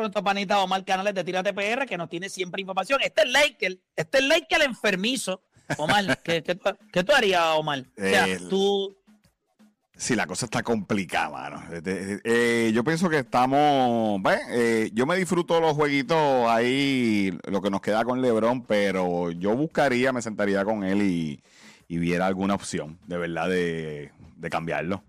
nuestro panita Omar Canales de Tírate PR, que nos tiene siempre información. Este es Laker, este es Laker enfermizo. Omar, ¿qué, qué, tú- qué tú harías, Omar? O sea, El- tú, Sí, la cosa está complicada, mano. Eh, eh, eh, yo pienso que estamos. eh, yo me disfruto los jueguitos ahí, lo que nos queda con LeBron, pero yo buscaría, me sentaría con él y, y viera alguna opción, de verdad, de, de cambiarlo.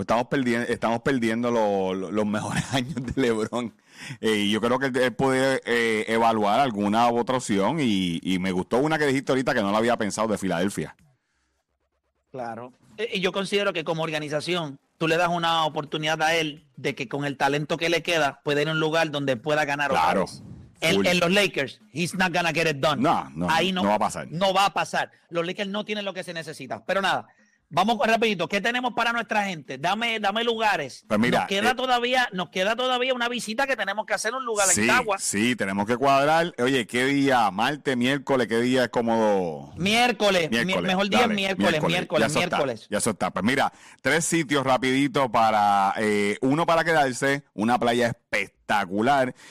Estamos perdiendo, estamos perdiendo lo- lo- los mejores años de LeBron. Eh, y yo creo que él puede eh, evaluar alguna u otra opción. Y, y me gustó una que dijiste ahorita que no la había pensado de Filadelfia. claro. Eh, Y yo considero que como organización, tú le das una oportunidad a él de que con el talento que le queda, puede ir a un lugar donde pueda ganar Claro. En, los Lakers, he's not gonna get it done. No, no, Ahí no va a pasar. No va a pasar. Los Lakers no tienen lo que se necesita. Pero nada, vamos rapidito. ¿Qué tenemos para nuestra gente? Dame, dame lugares. Pues mira, nos queda eh, todavía, nos queda todavía una visita que tenemos que hacer en un lugar en Cagua. sí, tenemos que cuadrar. Oye, ¿qué día? ¿Martes, miércoles? ¿Qué día es cómodo? Miércoles, mi- Miércoles. mejor día es dale, miércoles, miércoles, Ya está, miércoles. ya eso está. Pues mira, tres sitios rapidito para, eh, uno para quedarse, una playa espectacular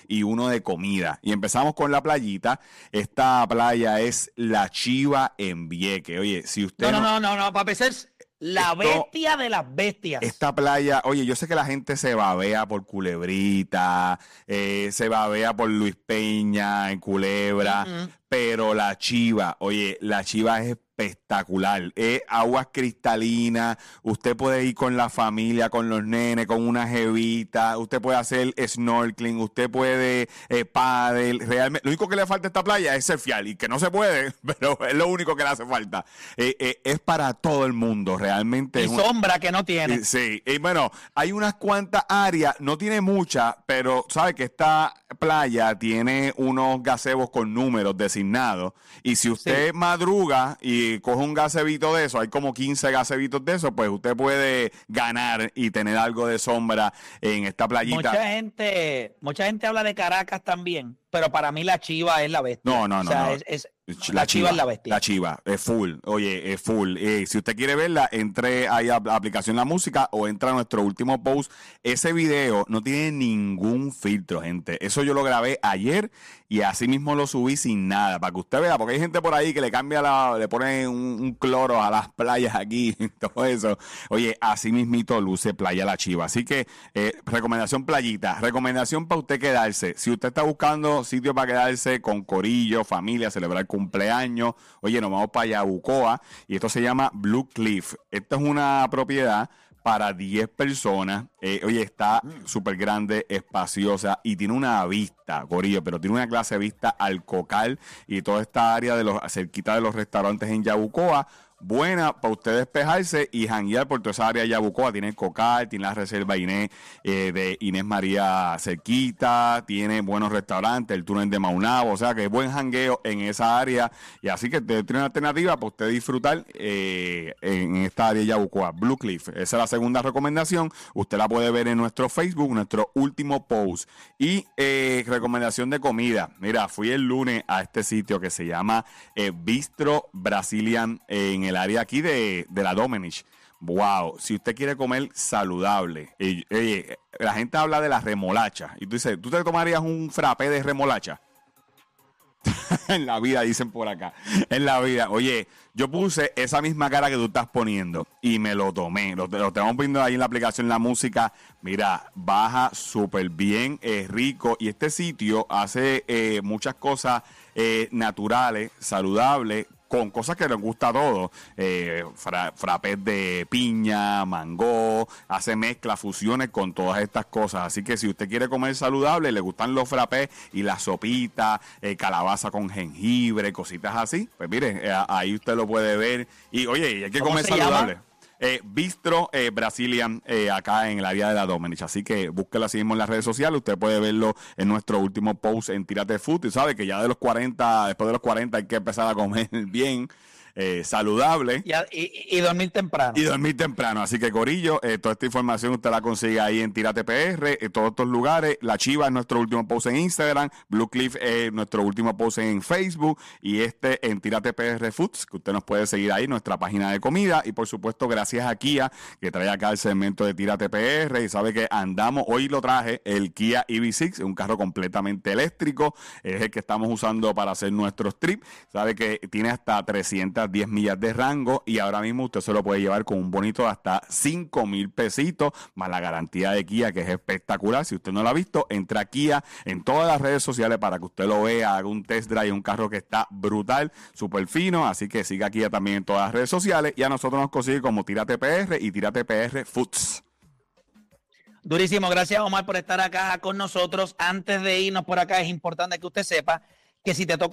y uno de comida. Y empezamos con la playita. Esta playa es La Chiva en Vieque. Oye, si usted No, no, no, no, no, para empezar, la Esto- bestia de las bestias. Esta playa, oye, yo sé que la gente se babea por Culebrita, eh, se babea por Luis Peña en Culebra. Pero la chiva, oye, la chiva es espectacular. Es aguas cristalinas, usted puede ir con la familia, con los nenes, con una jevita, usted puede hacer snorkeling, usted puede eh, paddle. Realmente, lo único que le falta a esta playa es surfear y que no se puede, pero es lo único que le hace falta. Eh, eh, es para todo el mundo, realmente. y es una- sombra que no tiene. eh, Sí, y bueno, hay unas cuantas áreas, no tiene muchas, pero sabe que esta playa tiene unos gazebos con números designados. Y si usted madruga y coge un gazebito de eso, hay como 15 gazebitos de eso, pues usted puede ganar y tener algo de sombra en esta playita. Mucha gente, mucha gente habla de Caracas también, pero para mí la chiva es la bestia. No, no, O no, sea, no. es- es- la, chiva, es la bestia. La chiva, es full. Oye, es full. Eh, si usted quiere verla, entre ahí a la aplicación La Música o entra a nuestro último post. Ese video no tiene ningún filtro, gente. Eso yo lo grabé ayer y así mismo lo subí sin nada, para que usted vea, porque hay gente por ahí que le cambia la, le pone un, un cloro a las playas aquí, todo eso. Oye, así mismito luce Playa La Chiva. Así que, eh, recomendación playita, recomendación para usted quedarse. Si usted está buscando sitio para quedarse con corillo, familia, celebrar cumpleaños, oye, nos vamos para Yabucoa y esto se llama Blue Cliff. Esta es una propiedad para 10 personas. Eh, oye, está súper grande, espaciosa y tiene una vista, Corillo, pero tiene una clase de vista al cocal y toda esta área de los cerquita de los restaurantes en Yabucoa. Buena para usted despejarse y janguear por toda esa área de Yabucoa. Tiene cocal, tiene la reserva Inés eh, de Inés María cerquita, tiene buenos restaurantes, el túnel de Maunabo, o sea que es buen jangueo en esa área. Y así que usted tiene una alternativa para usted disfrutar eh, en esta área de Yabucoa, Blue Cliff. Esa es la segunda recomendación. Usted la puede ver en nuestro Facebook, nuestro último post. Y eh, recomendación de comida. Mira, fui el lunes a este sitio que se llama Bistro Brazilian en el área aquí de, de la Domenech. Wow, si usted quiere comer saludable, la gente habla de la remolacha. Y tú dices, ¿tú te tomarías un frappé de remolacha? en la vida, dicen por acá. En la vida. Oye, yo puse esa misma cara que tú estás poniendo y me lo tomé. Lo, lo estamos viendo ahí en la aplicación La Música. Mira, baja súper bien, es rico. Y este sitio hace eh, muchas cosas eh, naturales, saludables, con cosas que les gusta a todos. Eh, fra- frappés de piña, mango, hace mezcla, fusiones con todas estas cosas. Así que si usted quiere comer saludable, le gustan los frappés y la sopita, eh, calabaza con jengibre, cositas así, pues mire, eh, ahí usted lo puede ver. Y oye, y hay que ¿Cómo comer llama? Eh, Bistro eh, eh, acá en el área de la Domenech. Así que búsquelo así mismo en las redes sociales. Usted puede verlo en nuestro último post en Tírate Food. Y sabe que ya de los 40, después de los 40 hay que empezar a comer bien. Eh, saludable. Y, dormir temprano. Y dormir temprano. Así que, Corillo, eh, toda esta información usted la consigue ahí en Tírate PR, en todos estos lugares. La Chiva es nuestro último post en Instagram. Blue Cliff es nuestro último post en Facebook. Y este en Tírate PR Foods, que usted nos puede seguir ahí, nuestra página de comida. Y por supuesto, gracias a Kia, que trae acá el segmento de Tírate PR. Y sabe que andamos, hoy lo traje, el Kia EV6, un carro completamente eléctrico. Es el que estamos usando para hacer nuestros trips. Sabe que tiene hasta 300 10 millas de rango y ahora mismo usted se lo puede llevar con un bonito de hasta 5 mil pesitos, más la garantía de Kia que es espectacular. Si usted no lo ha visto, entra a Kia en todas las redes sociales para que usted lo vea, haga un test drive, un carro que está brutal, súper fino, así que siga Kia también en todas las redes sociales y a nosotros nos consigue como Tírate PR y Tírate PR Foods. Durísimo, gracias Omar por estar acá con nosotros. Antes de irnos por acá, es importante que usted sepa que si te toca